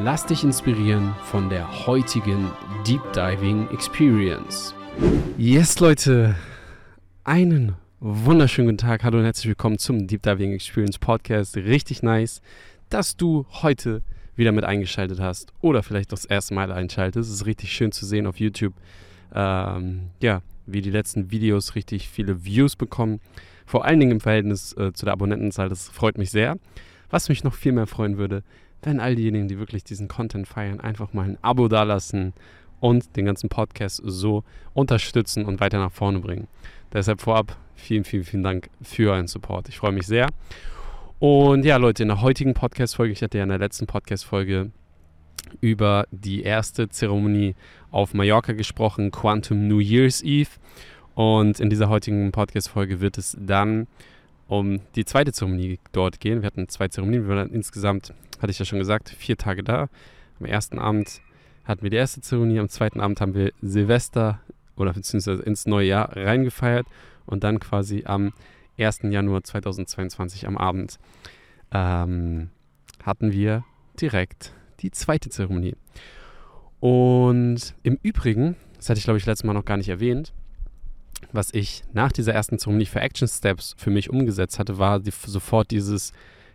Lass dich inspirieren von der heutigen Deep Diving Experience. Yes, Leute, einen wunderschönen guten Tag. Hallo und herzlich willkommen zum Deep Diving Experience Podcast. Richtig nice, dass du heute wieder mit eingeschaltet hast oder vielleicht das erste Mal einschaltest. Es ist richtig schön zu sehen auf YouTube, ähm, ja, wie die letzten Videos richtig viele Views bekommen. Vor allen Dingen im Verhältnis äh, zu der Abonnentenzahl. Das freut mich sehr. Was mich noch viel mehr freuen würde, wenn all diejenigen, die wirklich diesen Content feiern, einfach mal ein Abo dalassen und den ganzen Podcast so unterstützen und weiter nach vorne bringen. Deshalb vorab vielen, vielen, vielen Dank für euren Support. Ich freue mich sehr. Und ja, Leute, in der heutigen Podcast-Folge, ich hatte ja in der letzten Podcast-Folge über die erste Zeremonie auf Mallorca gesprochen, Quantum New Year's Eve. Und in dieser heutigen Podcast-Folge wird es dann um die zweite Zeremonie dort gehen. Wir hatten zwei Zeremonien, wir waren insgesamt hatte ich ja schon gesagt, vier Tage da. Am ersten Abend hatten wir die erste Zeremonie, am zweiten Abend haben wir Silvester oder beziehungsweise ins neue Jahr reingefeiert und dann quasi am 1. Januar 2022 am Abend ähm, hatten wir direkt die zweite Zeremonie. Und im Übrigen, das hatte ich glaube ich letztes Mal noch gar nicht erwähnt, was ich nach dieser ersten Zeremonie für Action Steps für mich umgesetzt hatte, war die, sofort dieses,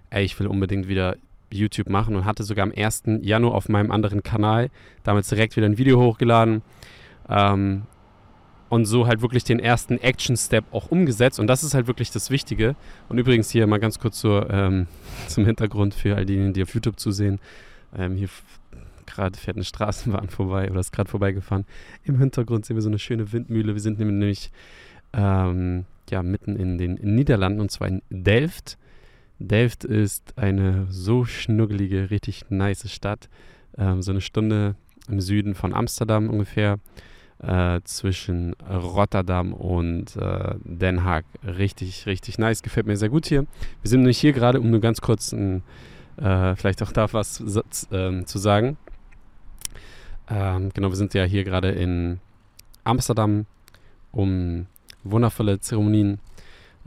ey, ich will unbedingt wieder YouTube machen und hatte sogar am 1. Januar auf meinem anderen Kanal damals direkt wieder ein Video hochgeladen. Ähm, und so halt wirklich den ersten Action-Step auch umgesetzt. Und das ist halt wirklich das Wichtige. Und übrigens hier mal ganz kurz zur, ähm, zum Hintergrund für all diejenigen, die auf YouTube zusehen. Ähm, hier gerade fährt eine Straßenbahn vorbei oder ist gerade vorbeigefahren. Im Hintergrund sehen wir so eine schöne Windmühle. Wir sind nämlich ähm, ja, mitten in den Niederlanden und zwar in Delft. Delft ist eine so schnuggelige, richtig nice Stadt. Ähm, so eine Stunde im Süden von Amsterdam ungefähr. Äh, zwischen Rotterdam und äh, Den Haag. Richtig, richtig nice. Gefällt mir sehr gut hier. Wir sind nämlich hier gerade, um nur ganz kurz ein, äh, vielleicht auch da was ähm, zu sagen. Ähm, genau, wir sind ja hier gerade in Amsterdam, um wundervolle Zeremonien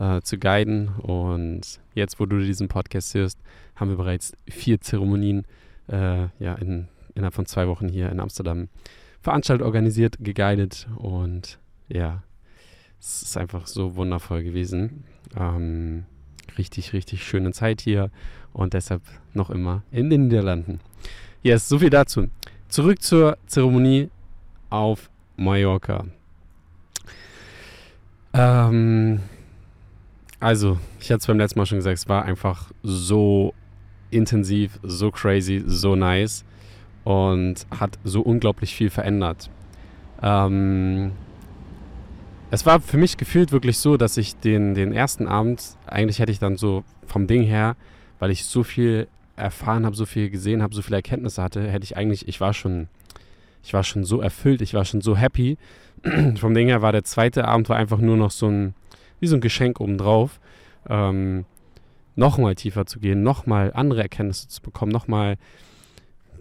äh, zu guiden. Und jetzt, wo du diesen Podcast hörst, haben wir bereits vier Zeremonien äh, ja, in, innerhalb von zwei Wochen hier in Amsterdam veranstaltet, organisiert, geguidet. Und ja, es ist einfach so wundervoll gewesen. Ähm, richtig, richtig schöne Zeit hier und deshalb noch immer in den Niederlanden. Yes, so viel dazu. Zurück zur Zeremonie auf Mallorca. Ähm, also, ich hatte es beim letzten Mal schon gesagt, es war einfach so intensiv, so crazy, so nice und hat so unglaublich viel verändert. Ähm, es war für mich gefühlt wirklich so, dass ich den, den ersten Abend, eigentlich hätte ich dann so vom Ding her, weil ich so viel erfahren habe, so viel gesehen habe, so viele Erkenntnisse hatte, hätte ich eigentlich, ich war schon, ich war schon so erfüllt, ich war schon so happy. vom Ding her war der zweite Abend war einfach nur noch so ein, wie so ein Geschenk obendrauf, ähm, nochmal tiefer zu gehen, nochmal andere Erkenntnisse zu bekommen, nochmal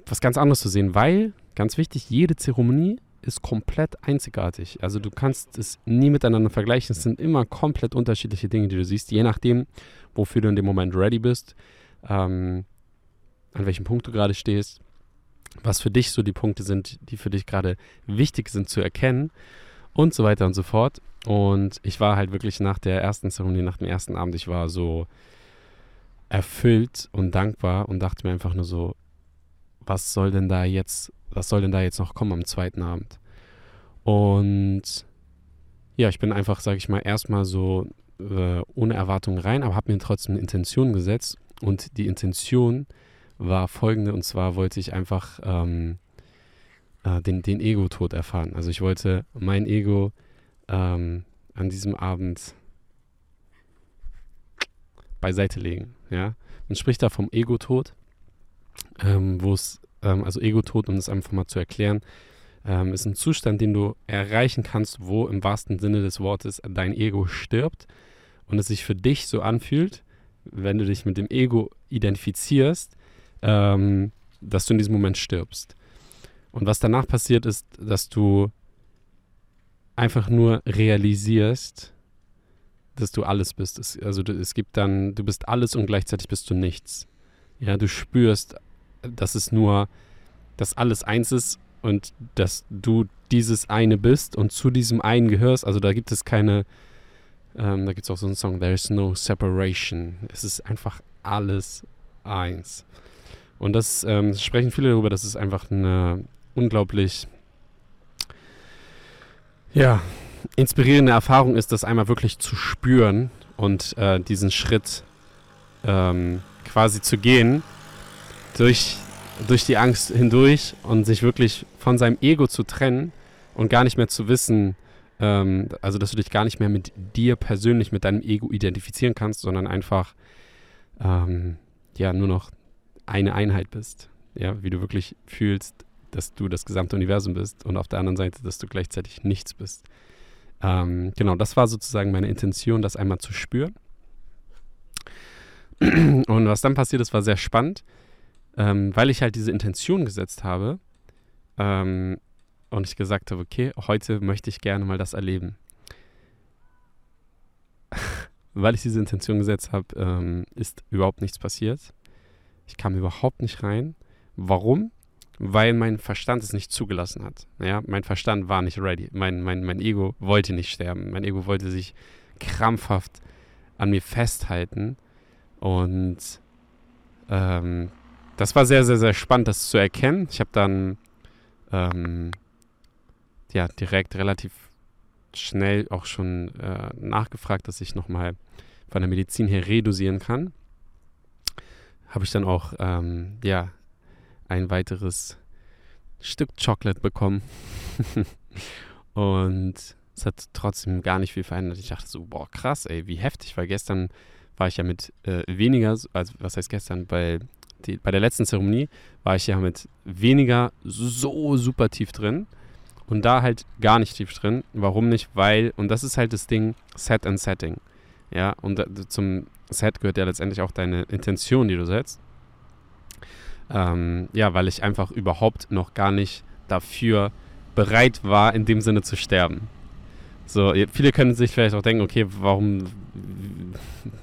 was ganz anderes zu sehen, weil, ganz wichtig, jede Zeremonie ist komplett einzigartig. Also du kannst es nie miteinander vergleichen. Es sind immer komplett unterschiedliche Dinge, die du siehst, je nachdem, wofür du in dem Moment ready bist, ähm, an welchem Punkt du gerade stehst, was für dich so die Punkte sind, die für dich gerade wichtig sind zu erkennen und so weiter und so fort. Und ich war halt wirklich nach der ersten Zeremonie, nach dem ersten Abend, ich war so erfüllt und dankbar und dachte mir einfach nur so, was soll denn da jetzt, was soll denn da jetzt noch kommen am zweiten Abend? Und ja, ich bin einfach, sage ich mal, erstmal so äh, ohne Erwartung rein, aber habe mir trotzdem eine Intention gesetzt. Und die Intention war folgende, und zwar wollte ich einfach ähm, äh, den, den Ego-Tod erfahren. Also ich wollte mein Ego ähm, an diesem Abend beiseite legen. Ja? Man spricht da vom Ego-Tod, ähm, wo es, ähm, also Ego-Tod, um das einfach mal zu erklären, ähm, ist ein Zustand, den du erreichen kannst, wo im wahrsten Sinne des Wortes dein Ego stirbt und es sich für dich so anfühlt, wenn du dich mit dem Ego identifizierst, ähm, dass du in diesem Moment stirbst. Und was danach passiert ist, dass du einfach nur realisierst, dass du alles bist. Es, also es gibt dann, du bist alles und gleichzeitig bist du nichts. Ja, du spürst, dass es nur, dass alles eins ist und dass du dieses eine bist und zu diesem einen gehörst. Also da gibt es keine, ähm, da gibt es auch so einen Song, There is no separation. Es ist einfach alles eins. Und das ähm, sprechen viele darüber, dass es einfach eine unglaublich, ja, inspirierende Erfahrung ist, das einmal wirklich zu spüren und äh, diesen Schritt ähm, quasi zu gehen durch, durch die Angst hindurch und sich wirklich von seinem Ego zu trennen und gar nicht mehr zu wissen, ähm, also dass du dich gar nicht mehr mit dir persönlich, mit deinem Ego identifizieren kannst, sondern einfach ähm, ja nur noch eine Einheit bist. Ja, wie du wirklich fühlst, dass du das gesamte Universum bist und auf der anderen Seite, dass du gleichzeitig nichts bist. Ähm, genau, das war sozusagen meine Intention, das einmal zu spüren. Und was dann passiert ist, war sehr spannend, ähm, weil ich halt diese Intention gesetzt habe ähm, und ich gesagt habe, okay, heute möchte ich gerne mal das erleben. weil ich diese Intention gesetzt habe, ähm, ist überhaupt nichts passiert. Ich kam überhaupt nicht rein. Warum? Weil mein Verstand es nicht zugelassen hat. Ja, mein Verstand war nicht ready. Mein, mein, mein Ego wollte nicht sterben. Mein Ego wollte sich krampfhaft an mir festhalten. Und ähm, das war sehr, sehr, sehr spannend, das zu erkennen. Ich habe dann ähm, ja direkt relativ schnell auch schon äh, nachgefragt, dass ich nochmal von der Medizin her redosieren kann. Habe ich dann auch ähm, ja ein weiteres Stück Chocolate bekommen. und es hat trotzdem gar nicht viel verändert. Ich dachte so, boah, krass, ey, wie heftig, weil gestern war ich ja mit äh, weniger, also was heißt gestern, bei, die, bei der letzten Zeremonie war ich ja mit weniger so super tief drin und da halt gar nicht tief drin. Warum nicht? Weil, und das ist halt das Ding, Set and Setting. Ja, und zum Set gehört ja letztendlich auch deine Intention, die du setzt. Ähm, ja, weil ich einfach überhaupt noch gar nicht dafür bereit war, in dem Sinne zu sterben. So, viele können sich vielleicht auch denken, okay, warum,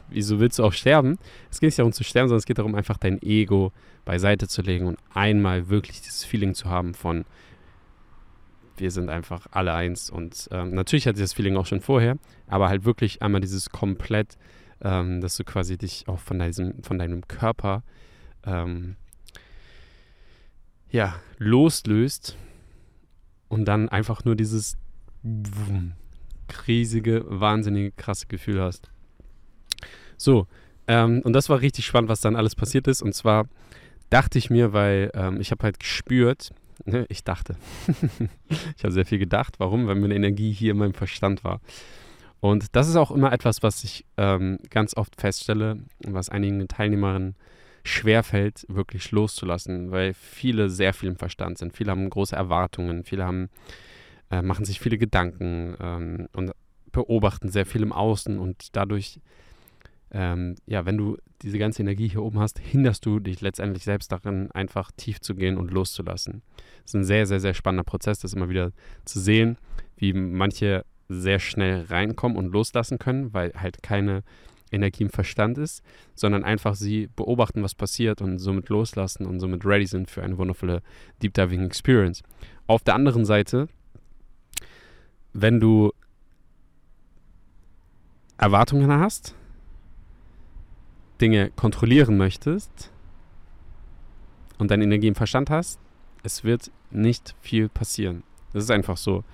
wieso willst du auch sterben? Es geht nicht darum zu sterben, sondern es geht darum, einfach dein Ego beiseite zu legen und einmal wirklich dieses Feeling zu haben von, wir sind einfach alle eins. Und ähm, natürlich hatte ich das Feeling auch schon vorher, aber halt wirklich einmal dieses komplett, ähm, dass du quasi dich auch von, diesem, von deinem Körper ähm, ja, loslöst und dann einfach nur dieses riesige, wahnsinnige, krasse Gefühl hast. So, ähm, und das war richtig spannend, was dann alles passiert ist. Und zwar dachte ich mir, weil ähm, ich habe halt gespürt, ne, ich dachte, ich habe sehr viel gedacht. Warum? Weil meine Energie hier in meinem Verstand war. Und das ist auch immer etwas, was ich ähm, ganz oft feststelle, was einigen Teilnehmerinnen schwerfällt, wirklich loszulassen, weil viele sehr viel im Verstand sind. Viele haben große Erwartungen, viele haben, äh, machen sich viele Gedanken ähm, und beobachten sehr viel im Außen und dadurch, ähm, ja, wenn du diese ganze Energie hier oben hast, hinderst du dich letztendlich selbst darin, einfach tief zu gehen und loszulassen. Das ist ein sehr, sehr, sehr spannender Prozess, das immer wieder zu sehen, wie manche sehr schnell reinkommen und loslassen können, weil halt keine Energie im Verstand ist, sondern einfach sie beobachten, was passiert und somit loslassen und somit ready sind für eine wundervolle Deep Diving Experience. Auf der anderen Seite, wenn du Erwartungen hast, Dinge kontrollieren möchtest und deine Energie im Verstand hast, es wird nicht viel passieren. Das ist einfach so.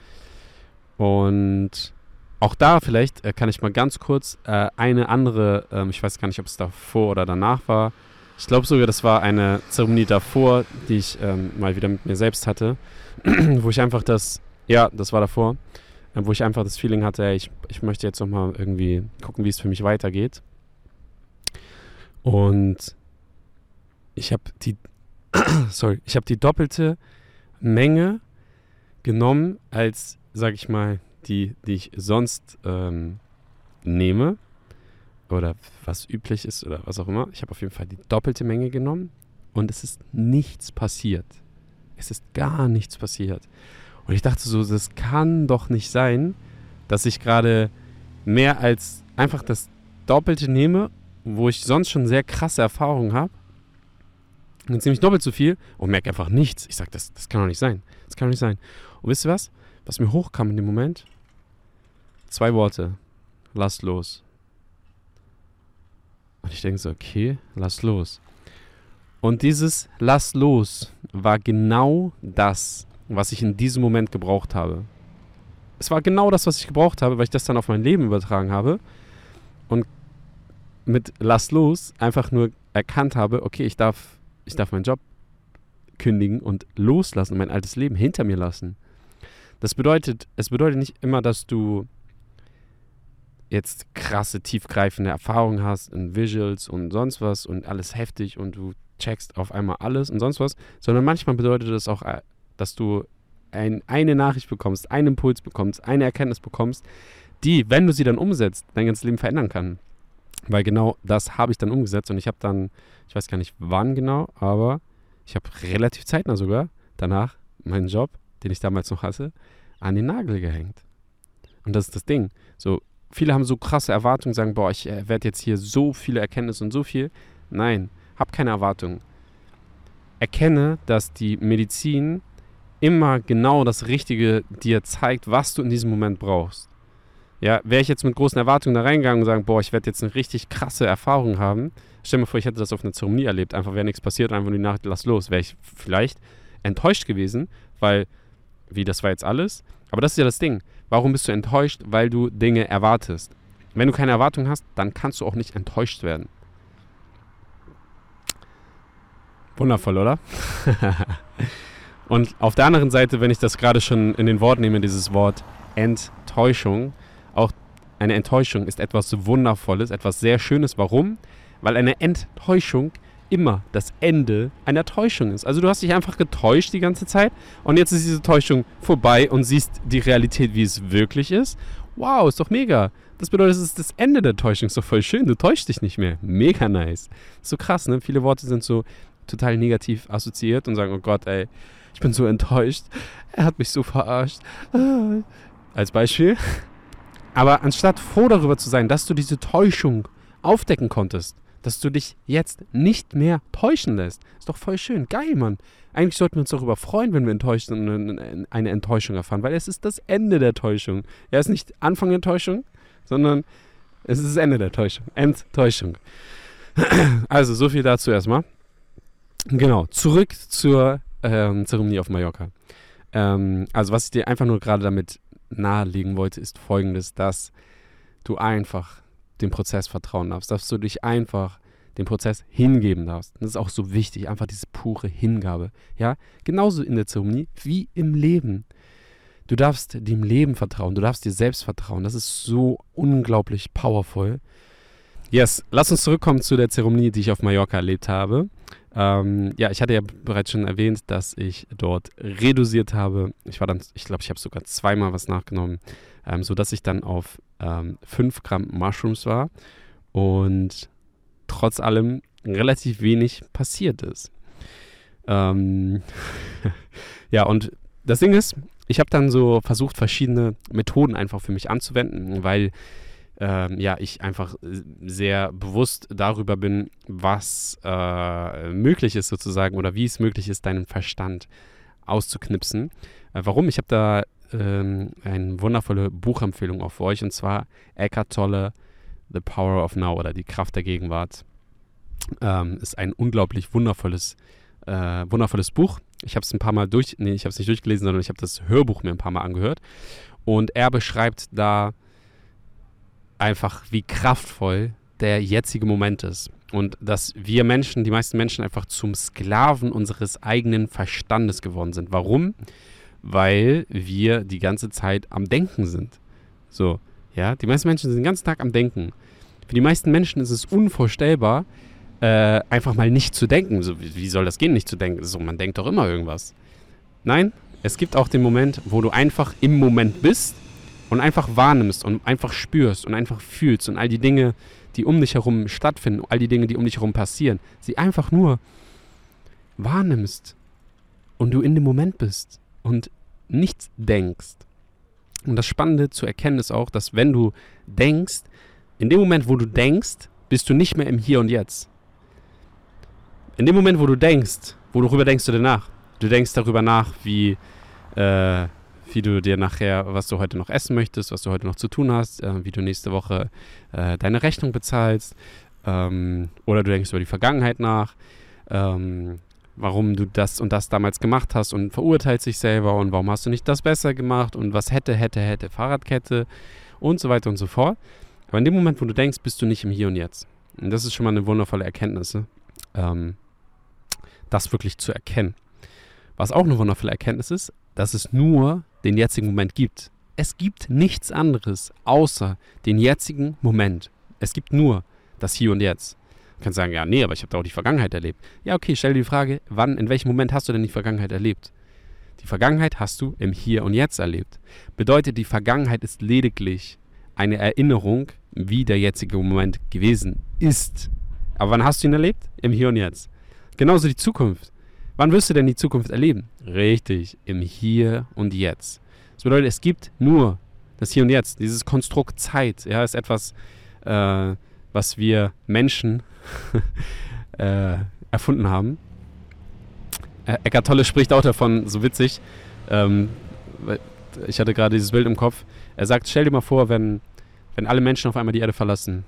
Und auch da vielleicht äh, kann ich mal ganz kurz äh, eine andere, ähm, ich weiß gar nicht, ob es davor oder danach war. Ich glaube sogar, das war eine Zeremonie davor, die ich ähm, mal wieder mit mir selbst hatte, wo ich einfach das, ja, das war davor, äh, wo ich einfach das Feeling hatte, ey, ich, ich möchte jetzt nochmal irgendwie gucken, wie es für mich weitergeht. Und ich habe die, sorry, ich habe die doppelte Menge genommen als, sag ich mal, die, die ich sonst ähm, nehme oder was üblich ist oder was auch immer. Ich habe auf jeden Fall die doppelte Menge genommen und es ist nichts passiert. Es ist gar nichts passiert. Und ich dachte so, das kann doch nicht sein, dass ich gerade mehr als einfach das Doppelte nehme, wo ich sonst schon sehr krasse Erfahrungen habe. Und ziemlich doppelt so viel und merke einfach nichts. Ich sage, das, das kann doch nicht sein. Das kann doch nicht sein. Und wisst ihr was? Was mir hochkam in dem Moment? Zwei Worte. Lass los. Und ich denke so, okay, lass los. Und dieses Lass los war genau das, was ich in diesem Moment gebraucht habe. Es war genau das, was ich gebraucht habe, weil ich das dann auf mein Leben übertragen habe und mit Lass los einfach nur erkannt habe, okay, ich darf, ich darf meinen Job kündigen und loslassen und mein altes Leben hinter mir lassen. Das bedeutet, es bedeutet nicht immer, dass du jetzt krasse, tiefgreifende Erfahrungen hast in Visuals und sonst was und alles heftig und du checkst auf einmal alles und sonst was, sondern manchmal bedeutet das auch, äh, dass du ein, eine Nachricht bekommst, einen Impuls bekommst, eine Erkenntnis bekommst, die, wenn du sie dann umsetzt, dein ganzes Leben verändern kann. Weil genau das habe ich dann umgesetzt und ich habe dann, ich weiß gar nicht wann genau, aber ich habe relativ zeitnah sogar danach meinen Job, den ich damals noch hatte, an den Nagel gehängt. Und das ist das Ding. So, viele haben so krasse Erwartungen, sagen, boah, ich äh, werde jetzt hier so viele Erkenntnisse und so viel. Nein, hab keine Erwartungen. Erkenne, dass die Medizin immer genau das Richtige dir zeigt, was du in diesem Moment brauchst. Ja, wäre ich jetzt mit großen Erwartungen da reingegangen und sagen, boah, ich werde jetzt eine richtig krasse Erfahrung haben. Stell mir vor, ich hätte das auf einer Zeremonie erlebt, einfach wäre nichts passiert, einfach nur die Nacht, lass los. Wäre ich vielleicht enttäuscht gewesen, weil, wie, das war jetzt alles. Aber das ist ja das Ding. Warum bist du enttäuscht? Weil du Dinge erwartest. Wenn du keine Erwartung hast, dann kannst du auch nicht enttäuscht werden. Wundervoll, oder? Und auf der anderen Seite, wenn ich das gerade schon in den Wort nehme, dieses Wort Enttäuschung, auch eine Enttäuschung ist etwas Wundervolles, etwas sehr Schönes. Warum? Weil eine Enttäuschung immer das Ende einer Täuschung ist. Also du hast dich einfach getäuscht die ganze Zeit und jetzt ist diese Täuschung vorbei und siehst die Realität, wie es wirklich ist. Wow, ist doch mega. Das bedeutet, es ist das Ende der Täuschung. Ist doch voll schön. Du täuschst dich nicht mehr. Mega nice. so krass, ne? Viele Worte sind so total negativ assoziiert und sagen, oh Gott, ey, ich bin so enttäuscht. Er hat mich so verarscht. Als Beispiel. Aber anstatt froh darüber zu sein, dass du diese Täuschung aufdecken konntest, dass du dich jetzt nicht mehr täuschen lässt, ist doch voll schön. Geil, Mann. Eigentlich sollten wir uns darüber freuen, wenn wir enttäuscht und eine Enttäuschung erfahren, weil es ist das Ende der Täuschung. Er ist nicht Anfang der Täuschung, sondern es ist das Ende der Täuschung. Enttäuschung. Also, so viel dazu erstmal. Genau, zurück zur ähm, Zeremonie auf Mallorca. Ähm, also was ich dir einfach nur gerade damit nahelegen wollte, ist folgendes, dass du einfach dem Prozess vertrauen darfst, dass du dich einfach dem Prozess hingeben darfst. Das ist auch so wichtig, einfach diese pure Hingabe. Ja, genauso in der Zeremonie wie im Leben. Du darfst dem Leben vertrauen, du darfst dir selbst vertrauen. Das ist so unglaublich powerful. Yes, lass uns zurückkommen zu der Zeremonie, die ich auf Mallorca erlebt habe. Ähm, ja, ich hatte ja bereits schon erwähnt, dass ich dort reduziert habe. Ich war dann, ich glaube, ich habe sogar zweimal was nachgenommen, ähm, sodass ich dann auf ähm, 5 Gramm Mushrooms war und trotz allem relativ wenig passiert ist. Ähm, ja, und das Ding ist, ich habe dann so versucht, verschiedene Methoden einfach für mich anzuwenden, weil ähm, ja, ich einfach sehr bewusst darüber bin, was äh, möglich ist sozusagen oder wie es möglich ist, deinen Verstand auszuknipsen. Äh, warum? Ich habe da ähm, eine wundervolle Buchempfehlung auch für euch und zwar Eckhart Tolle, The Power of Now oder die Kraft der Gegenwart. Ähm, ist ein unglaublich wundervolles, äh, wundervolles Buch. Ich habe es ein paar Mal durch, nee, ich habe es nicht durchgelesen, sondern ich habe das Hörbuch mir ein paar Mal angehört. Und er beschreibt da einfach, wie kraftvoll der jetzige Moment ist. Und dass wir Menschen, die meisten Menschen einfach zum Sklaven unseres eigenen Verstandes geworden sind. Warum? Weil wir die ganze Zeit am Denken sind. So, ja, die meisten Menschen sind den ganzen Tag am Denken. Für die meisten Menschen ist es unvorstellbar, äh, einfach mal nicht zu denken. So, wie, wie soll das gehen, nicht zu denken? So, man denkt doch immer irgendwas. Nein, Es gibt auch den Moment, wo du einfach im Moment bist und einfach wahrnimmst und einfach spürst und einfach fühlst und all die Dinge, die um dich herum stattfinden, all die Dinge, die um dich herum passieren, sie einfach nur wahrnimmst und du in dem Moment bist und nichts denkst. Und das Spannende zu erkennen ist auch, dass wenn du denkst, in dem Moment, wo du denkst, bist du nicht mehr im Hier und Jetzt. In dem Moment, wo du denkst, worüber denkst du denn nach? Du denkst darüber nach, wie, äh, wie du dir nachher, was du heute noch essen möchtest, was du heute noch zu tun hast, äh, wie du nächste Woche äh, deine Rechnung bezahlst. Ähm, oder du denkst über die Vergangenheit nach, ähm, warum du das und das damals gemacht hast und verurteilst dich selber und warum hast du nicht das besser gemacht und was hätte, hätte, hätte, Fahrradkette und so weiter und so fort. Aber in dem Moment, wo du denkst, bist du nicht im Hier und Jetzt. Und das ist schon mal eine wundervolle Erkenntnis, ähm, das wirklich zu erkennen. Was auch eine wundervolle Erkenntnis ist, dass es nur den jetzigen Moment gibt. Es gibt nichts anderes außer den jetzigen Moment. Es gibt nur das Hier und Jetzt. Kannst sagen, ja, nee, aber ich habe da auch die Vergangenheit erlebt. Ja, okay, stell dir die Frage, wann, in welchem Moment hast du denn die Vergangenheit erlebt? Die Vergangenheit hast du im Hier und Jetzt erlebt. Bedeutet, die Vergangenheit ist lediglich eine Erinnerung, wie der jetzige Moment gewesen ist. Aber wann hast du ihn erlebt? Im Hier und Jetzt. Genauso die Zukunft. Wann wirst du denn die Zukunft erleben? Richtig, im Hier und Jetzt. Das bedeutet, es gibt nur das Hier und Jetzt. Dieses Konstrukt Zeit ja, ist etwas, äh, was wir Menschen äh, erfunden haben. Äh, Eckart Tolle spricht auch davon, so witzig. Ähm, ich hatte gerade dieses Bild im Kopf. Er sagt, stell dir mal vor, wenn, wenn alle Menschen auf einmal die Erde verlassen.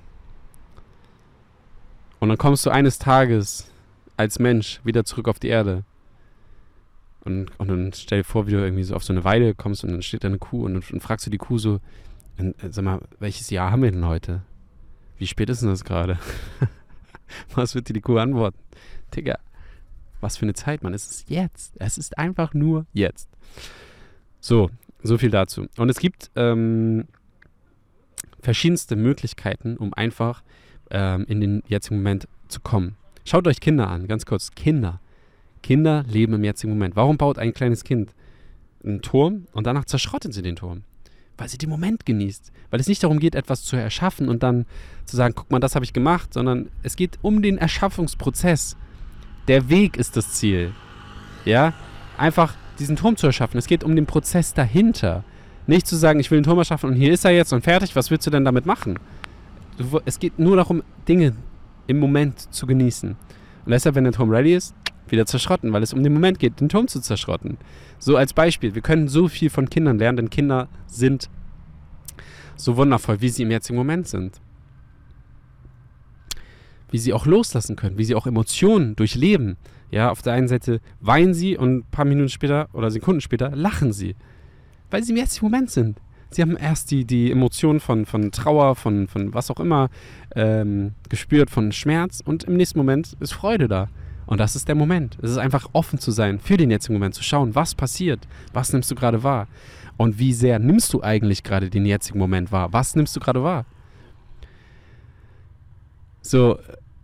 Und dann kommst du eines Tages als Mensch wieder zurück auf die Erde. Und, und dann stell dir vor, wie du irgendwie so auf so eine Weide kommst und dann steht da eine Kuh und dann fragst du die Kuh so, sag mal, welches Jahr haben wir denn heute? Wie spät ist denn das gerade? was wird dir die Kuh antworten? Digga, was für eine Zeit, Mann. Es ist jetzt. Es ist einfach nur jetzt. So, so viel dazu. Und es gibt ähm, verschiedenste Möglichkeiten, um einfach ähm, in den jetzigen Moment zu kommen. Schaut euch Kinder an, ganz kurz. Kinder. Kinder leben im jetzigen Moment. Warum baut ein kleines Kind einen Turm und danach zerschrotten sie den Turm? Weil sie den Moment genießt. Weil es nicht darum geht, etwas zu erschaffen und dann zu sagen, guck mal, das habe ich gemacht, sondern es geht um den Erschaffungsprozess. Der Weg ist das Ziel. Ja? Einfach diesen Turm zu erschaffen. Es geht um den Prozess dahinter. Nicht zu sagen, ich will einen Turm erschaffen und hier ist er jetzt und fertig, was willst du denn damit machen? es geht nur darum, Dinge im Moment zu genießen. Und deshalb, wenn der Turm ready ist, wieder zerschrotten, weil es um den Moment geht, den Turm zu zerschrotten. So als Beispiel, wir können so viel von Kindern lernen, denn Kinder sind so wundervoll, wie sie im jetzigen Moment sind. Wie sie auch loslassen können, wie sie auch Emotionen durchleben. Ja, auf der einen Seite weinen sie und ein paar Minuten später oder Sekunden später lachen sie, weil sie im jetzigen Moment sind. Sie haben erst die, die Emotionen von, von Trauer, von, von was auch immer ähm, gespürt, von Schmerz und im nächsten Moment ist Freude da. Und das ist der Moment. Es ist einfach offen zu sein für den jetzigen Moment, zu schauen, was passiert, was nimmst du gerade wahr und wie sehr nimmst du eigentlich gerade den jetzigen Moment wahr, was nimmst du gerade wahr. So,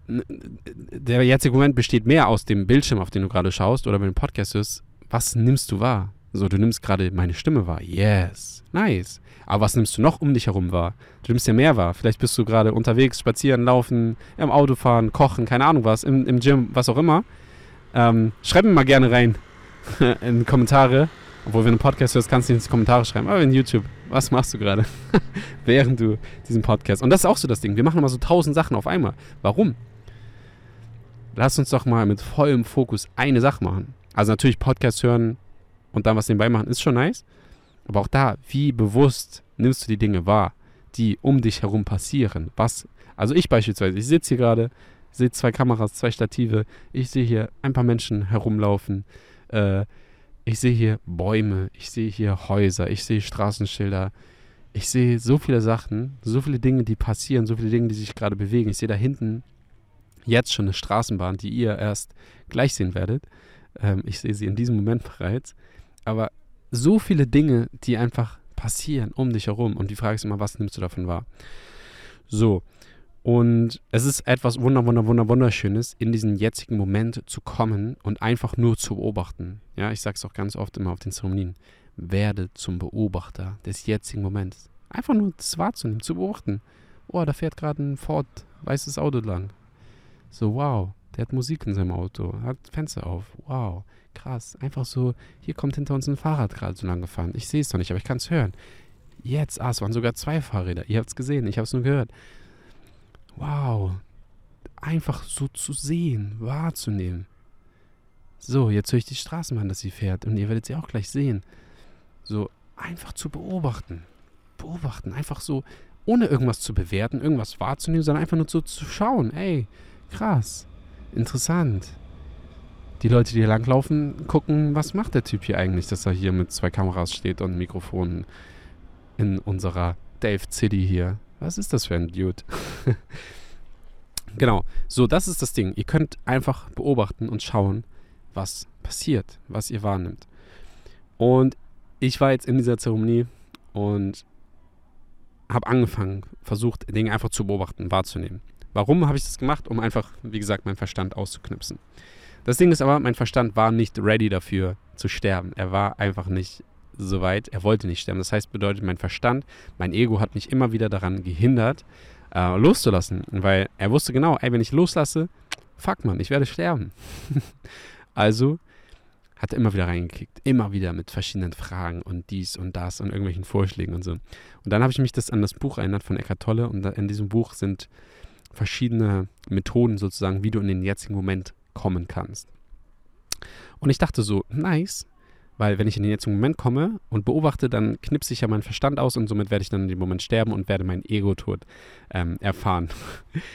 der jetzige Moment besteht mehr aus dem Bildschirm, auf den du gerade schaust oder wenn du Podcast hörst. Was nimmst du wahr? So, du nimmst gerade meine Stimme wahr. Yes. Nice. Aber was nimmst du noch um dich herum wahr? Du nimmst ja mehr wahr. Vielleicht bist du gerade unterwegs, spazieren, laufen, im Auto fahren, kochen, keine Ahnung was, im, im Gym, was auch immer. Ähm, schreib mir mal gerne rein in die Kommentare. Obwohl, wenn du einen Podcast hörst, kannst du nicht in die Kommentare schreiben. Aber in YouTube, was machst du gerade? Während du diesen Podcast. Und das ist auch so das Ding. Wir machen immer so tausend Sachen auf einmal. Warum? Lass uns doch mal mit vollem Fokus eine Sache machen. Also natürlich Podcast hören, und dann was nebenbei machen, ist schon nice. Aber auch da, wie bewusst nimmst du die Dinge wahr, die um dich herum passieren? Was, also ich beispielsweise, ich sitze hier gerade, sehe zwei Kameras, zwei Stative, ich sehe hier ein paar Menschen herumlaufen, äh, ich sehe hier Bäume, ich sehe hier Häuser, ich sehe Straßenschilder, ich sehe so viele Sachen, so viele Dinge, die passieren, so viele Dinge, die sich gerade bewegen. Ich sehe da hinten jetzt schon eine Straßenbahn, die ihr erst gleich sehen werdet. Ähm, ich sehe sie in diesem Moment bereits. Aber so viele Dinge, die einfach passieren um dich herum. Und die Frage ist immer, was nimmst du davon wahr? So. Und es ist etwas wunder, wunder, wunder, wunderschönes, in diesen jetzigen Moment zu kommen und einfach nur zu beobachten. Ja, ich sage es auch ganz oft immer auf den Zeremonien. Werde zum Beobachter des jetzigen Moments. Einfach nur das wahrzunehmen, zu beobachten. Oh, da fährt gerade ein Ford, weißes Auto lang. So, wow, der hat Musik in seinem Auto, hat Fenster auf. Wow, krass. Einfach so, hier kommt hinter uns ein Fahrrad gerade so lang gefahren. Ich sehe es noch nicht, aber ich kann es hören. Jetzt, ah, es waren sogar zwei Fahrräder. Ihr habt es gesehen, ich habe es nur gehört. Wow. Einfach so zu sehen, wahrzunehmen. So, jetzt höre ich die Straßenbahn, dass sie fährt und ihr werdet sie auch gleich sehen. So, einfach zu beobachten. Beobachten, einfach so, ohne irgendwas zu bewerten, irgendwas wahrzunehmen, sondern einfach nur so zu schauen. Ey, krass, interessant. Die Leute, die hier langlaufen, gucken, was macht der Typ hier eigentlich, dass er hier mit zwei Kameras steht und Mikrofonen in unserer Dave City hier. Was ist das für ein Dude? genau, so, das ist das Ding. Ihr könnt einfach beobachten und schauen, was passiert, was ihr wahrnimmt. Und ich war jetzt in dieser Zeremonie und habe angefangen, versucht, Dinge einfach zu beobachten, wahrzunehmen. Warum habe ich das gemacht? Um einfach, wie gesagt, meinen Verstand auszuknipsen. Das Ding ist aber, mein Verstand war nicht ready dafür zu sterben. Er war einfach nicht soweit. Er wollte nicht sterben. Das heißt, bedeutet, mein Verstand, mein Ego hat mich immer wieder daran gehindert, äh, loszulassen. Weil er wusste genau, ey, wenn ich loslasse, fuck man, ich werde sterben. also hat er immer wieder reingekickt. Immer wieder mit verschiedenen Fragen und dies und das und irgendwelchen Vorschlägen und so. Und dann habe ich mich das an das Buch erinnert von Eckart Tolle. Und in diesem Buch sind verschiedene Methoden sozusagen, wie du in den jetzigen Moment kommen kannst. Und ich dachte so, nice, weil wenn ich in den jetzigen Moment komme und beobachte, dann knipse ich ja meinen Verstand aus und somit werde ich dann in dem Moment sterben und werde meinen Ego-Tod ähm, erfahren.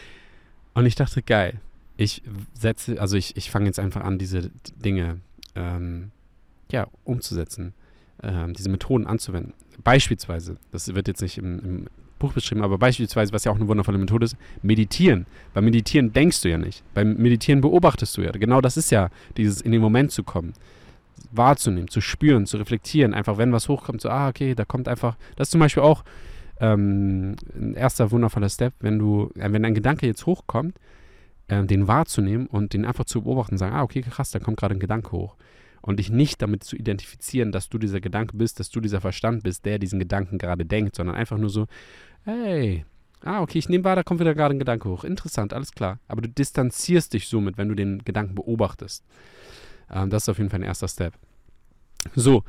und ich dachte, geil. Ich setze, also ich, ich fange jetzt einfach an, diese Dinge ähm, ja, umzusetzen, ähm, diese Methoden anzuwenden. Beispielsweise, das wird jetzt nicht im, im Buch beschrieben, aber beispielsweise, was ja auch eine wundervolle Methode ist, meditieren. Beim Meditieren denkst du ja nicht. Beim Meditieren beobachtest du ja. Genau das ist ja dieses in den Moment zu kommen wahrzunehmen, zu spüren, zu reflektieren. Einfach, wenn was hochkommt, so, ah, okay, da kommt einfach. Das ist zum Beispiel auch ähm, ein erster wundervoller Step, wenn du, äh, wenn ein Gedanke jetzt hochkommt, äh, den wahrzunehmen und den einfach zu beobachten, sagen, ah, okay, krass, da kommt gerade ein Gedanke hoch. Und dich nicht damit zu identifizieren, dass du dieser Gedanke bist, dass du dieser Verstand bist, der diesen Gedanken gerade denkt, sondern einfach nur so, hey, ah, okay, ich nehme wahr, da kommt wieder gerade ein Gedanke hoch. Interessant, alles klar. Aber du distanzierst dich somit, wenn du den Gedanken beobachtest. Ähm, das ist auf jeden Fall ein erster Step. So.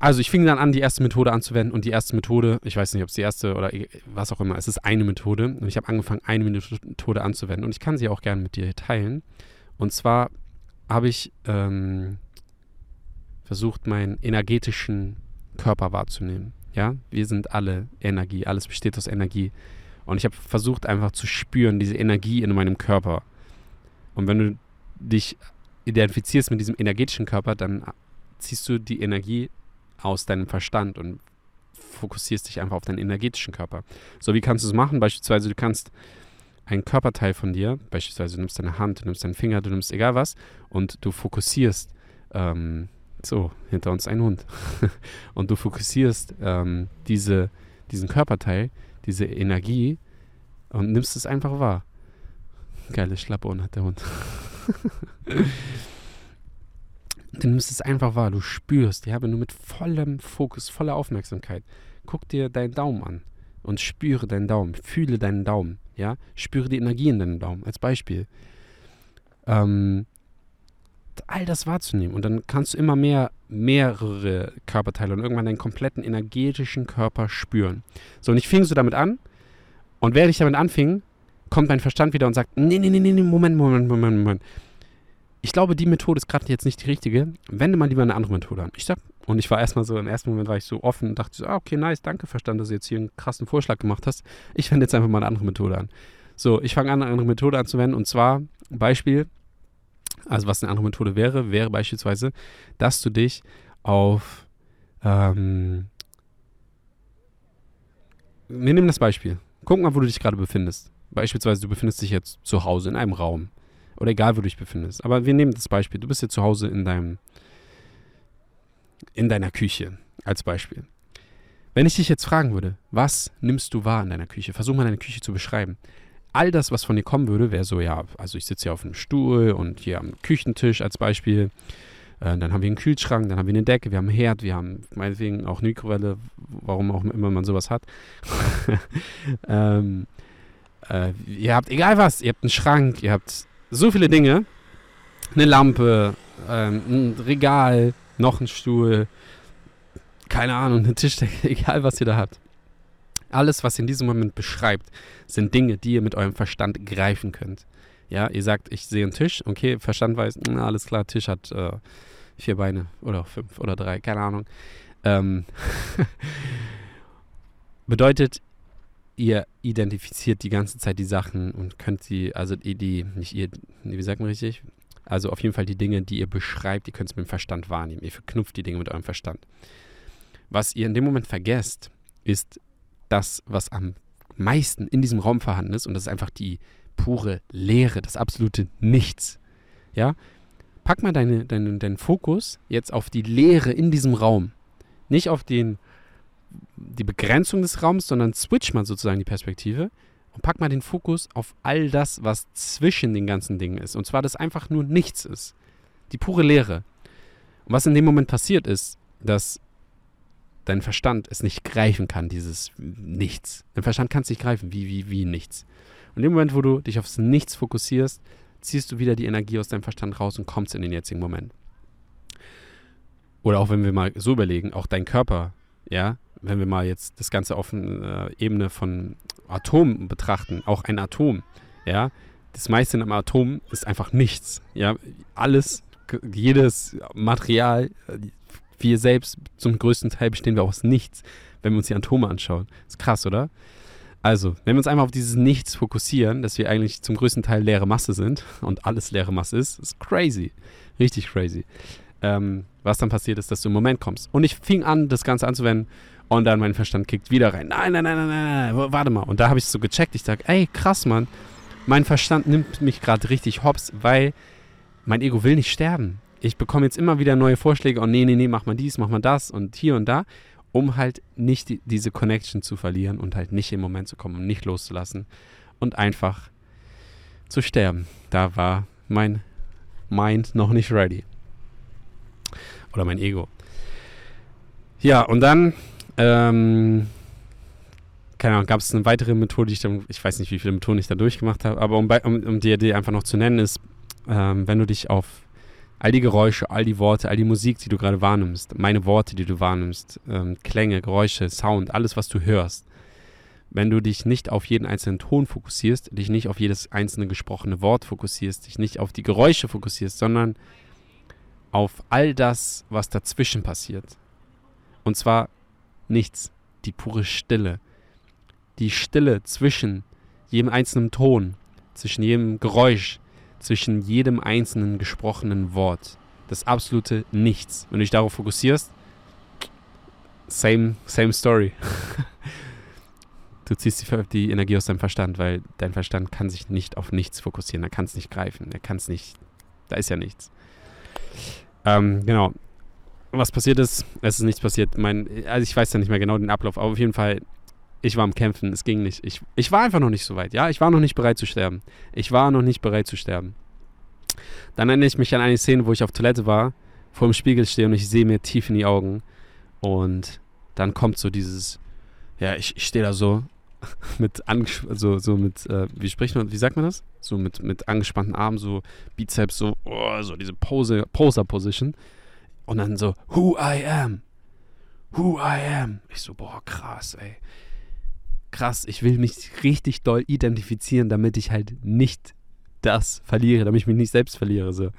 Also ich fing dann an, die erste Methode anzuwenden und die erste Methode, ich weiß nicht, ob es die erste oder was auch immer, es ist eine Methode und ich habe angefangen, eine Methode anzuwenden und ich kann sie auch gerne mit dir teilen. Und zwar habe ich ähm, versucht, meinen energetischen Körper wahrzunehmen. Ja, wir sind alle Energie, alles besteht aus Energie. Und ich habe versucht einfach zu spüren, diese Energie in meinem Körper. Und wenn du dich identifizierst mit diesem energetischen Körper, dann ziehst du die Energie aus deinem Verstand und fokussierst dich einfach auf deinen energetischen Körper. So, wie kannst du es machen? Beispielsweise, du kannst ein Körperteil von dir, beispielsweise du nimmst deine Hand, du nimmst deinen Finger, du nimmst egal was und du fokussierst, ähm, so, hinter uns ein Hund, und du fokussierst ähm, diese, diesen Körperteil, diese Energie und nimmst es einfach wahr. Geile Schlappohren hat der Hund. du nimmst es einfach wahr, du spürst, ja, wenn du mit vollem Fokus, voller Aufmerksamkeit, guck dir deinen Daumen an und spüre deinen Daumen, fühle deinen Daumen, ja, spüre die Energie in deinem Daumen, als Beispiel. Ähm, all das wahrzunehmen und dann kannst du immer mehr mehrere Körperteile und irgendwann deinen kompletten energetischen Körper spüren. So, und ich fing so damit an und während ich damit anfing, kommt mein Verstand wieder und sagt, nee, nee, nee, nee, Moment, Moment, Moment, Moment. Ich glaube, die Methode ist gerade jetzt nicht die richtige. Wende mal lieber eine andere Methode an. Ich sag, und ich war erstmal so, im ersten Moment war ich so offen und dachte so, ah, okay, nice, danke, Verstand, dass du jetzt hier einen krassen Vorschlag gemacht hast. Ich wende jetzt einfach mal eine andere Methode an. So, ich fange an, eine andere Methode anzuwenden und zwar, Beispiel, also was eine andere Methode wäre, wäre beispielsweise, dass du dich auf, ähm, wir nehmen das Beispiel. Guck mal, wo du dich gerade befindest. Beispielsweise, du befindest dich jetzt zu Hause in einem Raum. Oder egal, wo du dich befindest. Aber wir nehmen das Beispiel. Du bist jetzt zu Hause in deinem, in deiner Küche als Beispiel. Wenn ich dich jetzt fragen würde, was nimmst du wahr in deiner Küche? Versuch mal deine Küche zu beschreiben. All das, was von dir kommen würde, wäre so, ja, also ich sitze hier auf einem Stuhl und hier am Küchentisch als Beispiel. Äh, dann haben wir einen Kühlschrank, dann haben wir eine Decke, wir haben einen Herd, wir haben meinetwegen auch eine Mikrowelle, warum auch immer man sowas hat. ähm, äh, ihr habt egal was, ihr habt einen Schrank, ihr habt so viele Dinge. Eine Lampe, ähm, ein Regal, noch ein Stuhl, keine Ahnung, eine Tischdecke, egal was ihr da habt. Alles, was ihr in diesem Moment beschreibt, sind Dinge, die ihr mit eurem Verstand greifen könnt. Ja, ihr sagt, ich sehe einen Tisch, okay, Verstand weiß, na, alles klar, Tisch hat äh, vier Beine oder fünf oder drei, keine Ahnung. Ähm bedeutet, ihr identifiziert die ganze Zeit die Sachen und könnt sie, also die, die nicht ihr, wie sagt man richtig? Also auf jeden Fall die Dinge, die ihr beschreibt, ihr könnt es mit dem Verstand wahrnehmen. Ihr verknüpft die Dinge mit eurem Verstand. Was ihr in dem Moment vergesst, ist das, was am meisten in diesem Raum vorhanden ist und das ist einfach die pure Leere, das absolute Nichts. Ja? Pack mal deine, deine, deinen Fokus jetzt auf die Leere in diesem Raum. Nicht auf den die Begrenzung des Raums, sondern switch mal sozusagen die Perspektive und pack mal den Fokus auf all das, was zwischen den ganzen Dingen ist. Und zwar, dass einfach nur nichts ist. Die pure Leere. Und was in dem Moment passiert ist, dass dein Verstand es nicht greifen kann, dieses Nichts. Dein Verstand kann es nicht greifen, wie, wie, wie nichts. Und in dem Moment, wo du dich aufs Nichts fokussierst, ziehst du wieder die Energie aus deinem Verstand raus und kommst in den jetzigen Moment. Oder auch wenn wir mal so überlegen, auch dein Körper, ja, wenn wir mal jetzt das Ganze auf einer äh, Ebene von Atomen betrachten, auch ein Atom, ja, das meiste am Atom ist einfach nichts, ja, alles, jedes Material, wir selbst zum größten Teil bestehen wir aus nichts, wenn wir uns die Atome anschauen. ist krass, oder? Also, wenn wir uns einmal auf dieses Nichts fokussieren, dass wir eigentlich zum größten Teil leere Masse sind und alles leere Masse ist, ist crazy. Richtig crazy. Ähm, was dann passiert ist, dass du im Moment kommst. Und ich fing an, das Ganze anzuwenden und dann mein Verstand kickt wieder rein. Nein, nein, nein, nein, nein, nein. warte mal. Und da habe ich so gecheckt. Ich sage, ey, krass, Mann. Mein Verstand nimmt mich gerade richtig hops, weil mein Ego will nicht sterben. Ich bekomme jetzt immer wieder neue Vorschläge. Und nee, nee, nee, mach mal dies, mach mal das und hier und da. Um halt nicht die, diese Connection zu verlieren und halt nicht im Moment zu kommen und nicht loszulassen. Und einfach zu sterben. Da war mein Mind noch nicht ready. Oder mein Ego. Ja, und dann ähm, keine Ahnung, gab es eine weitere Methode, die ich dann, ich weiß nicht, wie viele Methoden ich da durchgemacht habe, aber um, um, um die Idee einfach noch zu nennen, ist, ähm, wenn du dich auf all die Geräusche, all die Worte, all die Musik, die du gerade wahrnimmst, meine Worte, die du wahrnimmst, ähm, Klänge, Geräusche, Sound, alles, was du hörst, wenn du dich nicht auf jeden einzelnen Ton fokussierst, dich nicht auf jedes einzelne gesprochene Wort fokussierst, dich nicht auf die Geräusche fokussierst, sondern auf all das, was dazwischen passiert. Und zwar nichts, die pure Stille. Die Stille zwischen jedem einzelnen Ton, zwischen jedem Geräusch, zwischen jedem einzelnen gesprochenen Wort. Das absolute Nichts. Wenn du dich darauf fokussierst, same, same story. du ziehst die, Energie aus deinem Verstand, weil dein Verstand kann sich nicht auf nichts fokussieren. Er kann es nicht greifen. Er kann es nicht. Da ist ja nichts. Ähm, genau was passiert ist, es ist nichts passiert. Mein, also ich weiß ja nicht mehr genau den Ablauf, aber auf jeden Fall, ich war am Kämpfen, es ging nicht. Ich, ich war einfach noch nicht so weit, ja. Ich war noch nicht bereit zu sterben. Ich war noch nicht bereit zu sterben. Dann erinnere ich mich an eine Szene, wo ich auf Toilette war, vor dem Spiegel stehe und ich sehe mir tief in die Augen. Und dann kommt so dieses, ja, ich, ich stehe da so mit so, so mit, äh, wie spricht man, wie sagt man das? So mit, mit angespannten Armen, so Bizeps, so, oh, so diese Pose, Poser-Position. Und dann so, who I am. Who I am. Ich so, boah, krass, ey. Krass, ich will mich richtig doll identifizieren, damit ich halt nicht das verliere, damit ich mich nicht selbst verliere. So.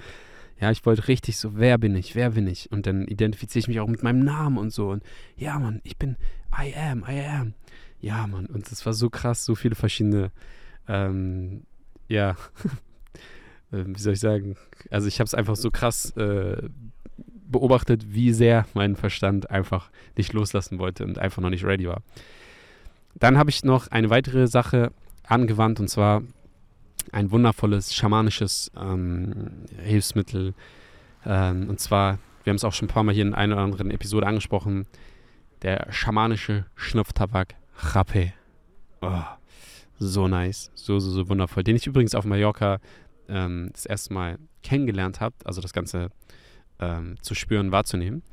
Ja, ich wollte richtig so, wer bin ich, wer bin ich? Und dann identifiziere ich mich auch mit meinem Namen und so. Und ja, Mann, ich bin I am, I am. Ja, Mann, und das war so krass, so viele verschiedene, ähm, ja, ähm, wie soll ich sagen? Also ich habe es einfach so krass äh, beobachtet, wie sehr mein Verstand einfach nicht loslassen wollte und einfach noch nicht ready war. Dann habe ich noch eine weitere Sache angewandt und zwar ein wundervolles schamanisches ähm, Hilfsmittel. Ähm, und zwar, wir haben es auch schon ein paar Mal hier in einer oder anderen Episode angesprochen, der schamanische Schnupftabak Rapé. Oh, so nice, so, so, so wundervoll. Den ich übrigens auf Mallorca ähm, das erste Mal kennengelernt habe, also das Ganze ähm, zu spüren, wahrzunehmen.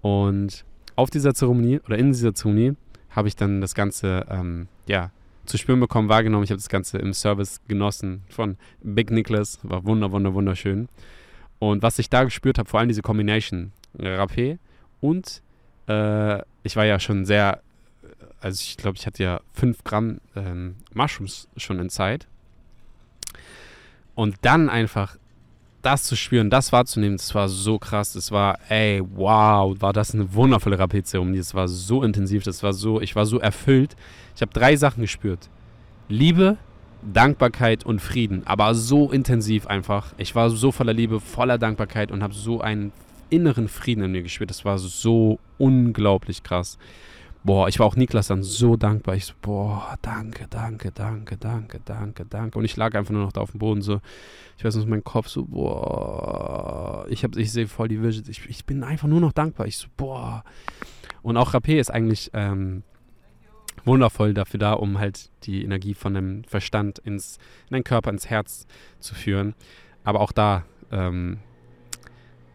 Und auf dieser Zeremonie oder in dieser Zeremonie habe ich dann das Ganze, ähm, ja, zu spüren bekommen, wahrgenommen. Ich habe das Ganze im Service genossen von Big Nicholas. War wunder, wunder, wunderschön. Und was ich da gespürt habe, vor allem diese Combination Rapé und äh, ich war ja schon sehr, also ich glaube, ich hatte ja 5 Gramm ähm, Mushrooms schon in Zeit. Und dann einfach das zu spüren, das wahrzunehmen, das war so krass. Das war, ey, wow, war das eine wundervolle Rapid-Zeremonie. Das war so intensiv, das war so, ich war so erfüllt. Ich habe drei Sachen gespürt. Liebe, Dankbarkeit und Frieden, aber so intensiv einfach. Ich war so voller Liebe, voller Dankbarkeit und habe so einen inneren Frieden in mir gespürt. Das war so unglaublich krass boah, ich war auch Niklas dann so dankbar. Ich so, boah, danke, danke, danke, danke, danke, danke. Und ich lag einfach nur noch da auf dem Boden so, ich weiß nicht, mein Kopf so, boah, ich, ich sehe voll die Visions. Ich, ich bin einfach nur noch dankbar. Ich so, boah. Und auch Rapé ist eigentlich ähm, wundervoll dafür da, um halt die Energie von dem Verstand ins, in den Körper, ins Herz zu führen. Aber auch da, ähm,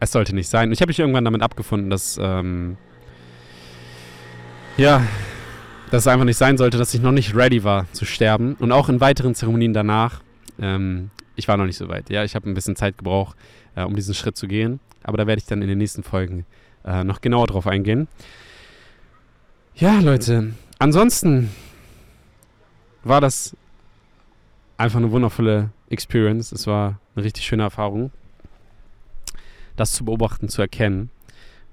es sollte nicht sein. Ich habe mich irgendwann damit abgefunden, dass ähm, ja, dass es einfach nicht sein sollte, dass ich noch nicht ready war zu sterben. Und auch in weiteren Zeremonien danach, ähm, ich war noch nicht so weit. Ja, ich habe ein bisschen Zeit gebraucht, äh, um diesen Schritt zu gehen. Aber da werde ich dann in den nächsten Folgen äh, noch genauer drauf eingehen. Ja, Leute, ansonsten war das einfach eine wundervolle Experience. Es war eine richtig schöne Erfahrung, das zu beobachten, zu erkennen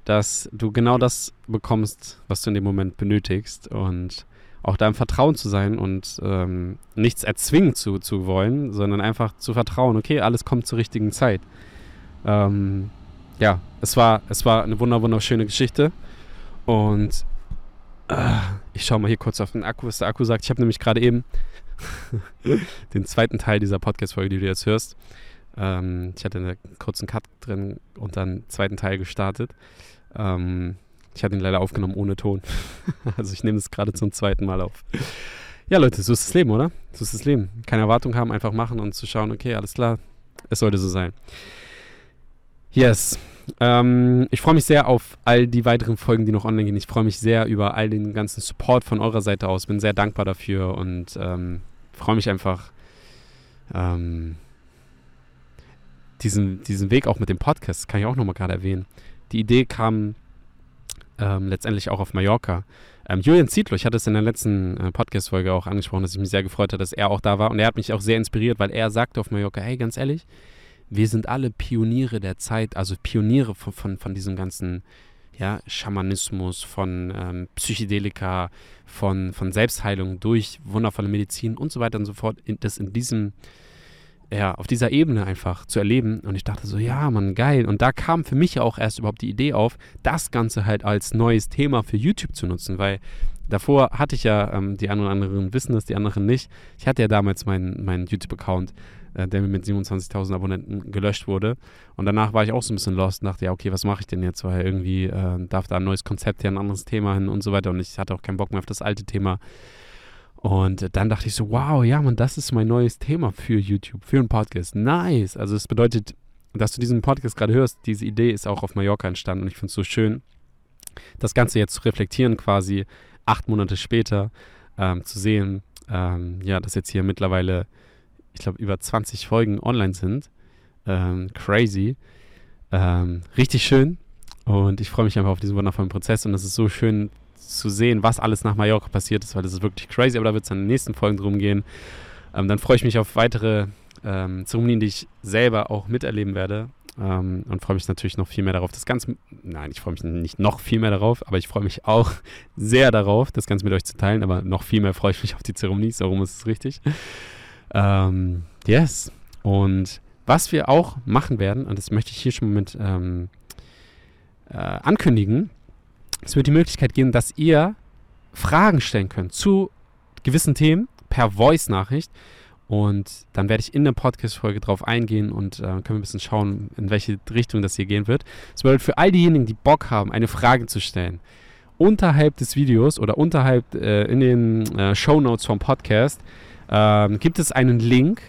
dass du genau das bekommst, was du in dem Moment benötigst und auch da im Vertrauen zu sein und ähm, nichts erzwingen zu, zu wollen, sondern einfach zu vertrauen, okay, alles kommt zur richtigen Zeit. Ähm, ja, es war, es war eine wunder, wunderschöne Geschichte und äh, ich schaue mal hier kurz auf den Akku, was der Akku sagt. Ich habe nämlich gerade eben den zweiten Teil dieser Podcast-Folge, die du jetzt hörst, ähm, ich hatte einen kurzen Cut drin und dann einen zweiten Teil gestartet. Ähm, ich hatte ihn leider aufgenommen ohne Ton. also ich nehme es gerade zum zweiten Mal auf. Ja, Leute, so ist das Leben, oder? So ist das Leben. Keine Erwartung haben, einfach machen und zu schauen, okay, alles klar, es sollte so sein. Yes. Ähm, ich freue mich sehr auf all die weiteren Folgen, die noch online gehen. Ich freue mich sehr über all den ganzen Support von eurer Seite aus. Bin sehr dankbar dafür und ähm, freue mich einfach, ähm, diesen, diesen Weg auch mit dem Podcast, kann ich auch nochmal gerade erwähnen. Die Idee kam ähm, letztendlich auch auf Mallorca. Ähm, Julian Zietlow, ich hatte es in der letzten äh, Podcast-Folge auch angesprochen, dass ich mich sehr gefreut habe, dass er auch da war. Und er hat mich auch sehr inspiriert, weil er sagte auf Mallorca, hey, ganz ehrlich, wir sind alle Pioniere der Zeit, also Pioniere von, von, von diesem ganzen ja, Schamanismus, von ähm, Psychedelika, von, von Selbstheilung durch wundervolle Medizin und so weiter und so fort, das in diesem ja, auf dieser Ebene einfach zu erleben. Und ich dachte so, ja, Mann, geil. Und da kam für mich auch erst überhaupt die Idee auf, das Ganze halt als neues Thema für YouTube zu nutzen, weil davor hatte ich ja, ähm, die einen oder anderen wissen das, die anderen nicht. Ich hatte ja damals meinen mein YouTube-Account, äh, der mir mit 27.000 Abonnenten gelöscht wurde. Und danach war ich auch so ein bisschen lost und dachte, ja, okay, was mache ich denn jetzt? Weil irgendwie äh, darf da ein neues Konzept her, ein anderes Thema hin und so weiter. Und ich hatte auch keinen Bock mehr auf das alte Thema. Und dann dachte ich so, wow, ja, man, das ist mein neues Thema für YouTube, für einen Podcast. Nice. Also es bedeutet, dass du diesen Podcast gerade hörst, diese Idee ist auch auf Mallorca entstanden und ich finde es so schön, das Ganze jetzt zu reflektieren, quasi acht Monate später ähm, zu sehen, ähm, ja, dass jetzt hier mittlerweile, ich glaube, über 20 Folgen online sind. Ähm, crazy. Ähm, richtig schön. Und ich freue mich einfach auf diesen wundervollen Prozess und es ist so schön zu sehen, was alles nach Mallorca passiert ist, weil das ist wirklich crazy, aber da wird es in den nächsten Folgen drum gehen. Ähm, dann freue ich mich auf weitere ähm, Zeremonien, die ich selber auch miterleben werde. Ähm, und freue mich natürlich noch viel mehr darauf, das Ganze, nein, ich freue mich nicht noch viel mehr darauf, aber ich freue mich auch sehr darauf, das Ganze mit euch zu teilen, aber noch viel mehr freue ich mich auf die Zeremonie, so rum ist es richtig. Ähm, yes. Und was wir auch machen werden, und das möchte ich hier schon mit ähm, äh, ankündigen, es wird die Möglichkeit geben, dass ihr Fragen stellen könnt zu gewissen Themen per Voice-Nachricht. Und dann werde ich in der Podcast-Folge drauf eingehen und äh, können wir ein bisschen schauen, in welche Richtung das hier gehen wird. Es bedeutet für all diejenigen, die Bock haben, eine Frage zu stellen unterhalb des Videos oder unterhalb äh, in den äh, Show Notes vom Podcast ähm, gibt es einen Link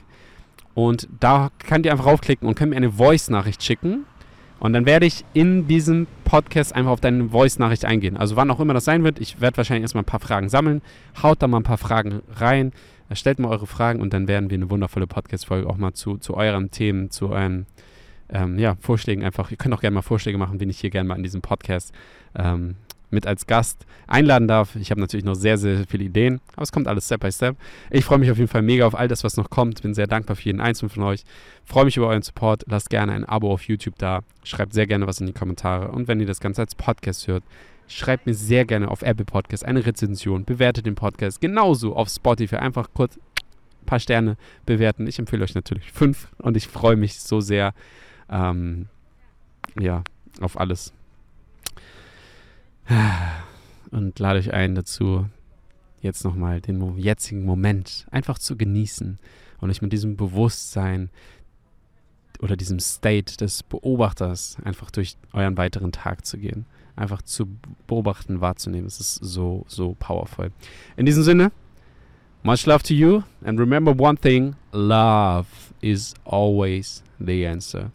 und da könnt ihr einfach raufklicken und könnt mir eine Voice-Nachricht schicken. Und dann werde ich in diesem Podcast einfach auf deine Voice-Nachricht eingehen. Also wann auch immer das sein wird. Ich werde wahrscheinlich erstmal ein paar Fragen sammeln. Haut da mal ein paar Fragen rein. Stellt mal eure Fragen und dann werden wir eine wundervolle Podcast-Folge auch mal zu, zu euren Themen, zu euren ähm, ja, Vorschlägen einfach. Ihr könnt auch gerne mal Vorschläge machen, wen ich hier gerne mal in diesem Podcast ähm, mit als Gast einladen darf. Ich habe natürlich noch sehr, sehr viele Ideen, aber es kommt alles Step by Step. Ich freue mich auf jeden Fall mega auf all das, was noch kommt. Bin sehr dankbar für jeden einzelnen von euch. Freue mich über euren Support. Lasst gerne ein Abo auf YouTube da. Schreibt sehr gerne was in die Kommentare. Und wenn ihr das Ganze als Podcast hört, schreibt mir sehr gerne auf Apple Podcast eine Rezension. Bewertet den Podcast genauso auf Spotify. Einfach kurz ein paar Sterne bewerten. Ich empfehle euch natürlich fünf und ich freue mich so sehr ähm, ja, auf alles. Und lade euch ein dazu, jetzt nochmal den jetzigen Moment einfach zu genießen und euch mit diesem Bewusstsein oder diesem State des Beobachters einfach durch euren weiteren Tag zu gehen. Einfach zu beobachten, wahrzunehmen. Es ist so, so powerful. In diesem Sinne, much love to you and remember one thing, love is always the answer.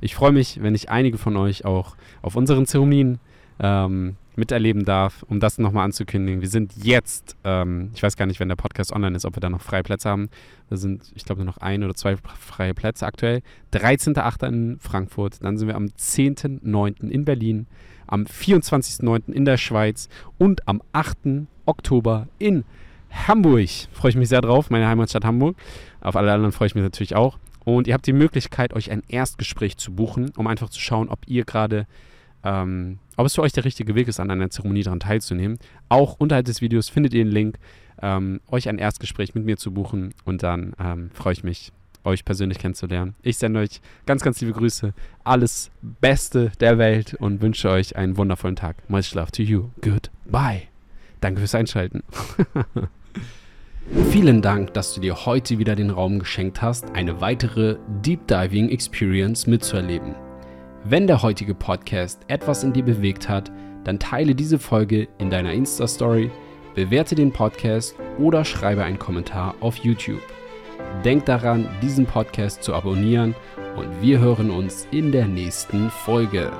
Ich freue mich, wenn ich einige von euch auch auf unseren Zeremonien ähm, miterleben darf, um das nochmal anzukündigen. Wir sind jetzt, ähm, ich weiß gar nicht, wenn der Podcast online ist, ob wir da noch freie Plätze haben. Da sind, ich glaube, nur noch ein oder zwei freie Plätze aktuell. 13.8. in Frankfurt, dann sind wir am 10.9. in Berlin, am 24.9. in der Schweiz und am 8. Oktober in Hamburg. Freue ich mich sehr drauf, meine Heimatstadt Hamburg. Auf alle anderen freue ich mich natürlich auch. Und ihr habt die Möglichkeit, euch ein Erstgespräch zu buchen, um einfach zu schauen, ob ihr gerade ähm, ob es für euch der richtige Weg ist, an einer Zeremonie daran teilzunehmen. Auch unterhalb des Videos findet ihr den Link, ähm, euch ein Erstgespräch mit mir zu buchen und dann ähm, freue ich mich, euch persönlich kennenzulernen. Ich sende euch ganz, ganz liebe Grüße, alles Beste der Welt und wünsche euch einen wundervollen Tag. Much love to you. Goodbye. Danke fürs Einschalten. Vielen Dank, dass du dir heute wieder den Raum geschenkt hast, eine weitere Deep Diving Experience mitzuerleben. Wenn der heutige Podcast etwas in dir bewegt hat, dann teile diese Folge in deiner Insta-Story, bewerte den Podcast oder schreibe einen Kommentar auf YouTube. Denk daran, diesen Podcast zu abonnieren und wir hören uns in der nächsten Folge.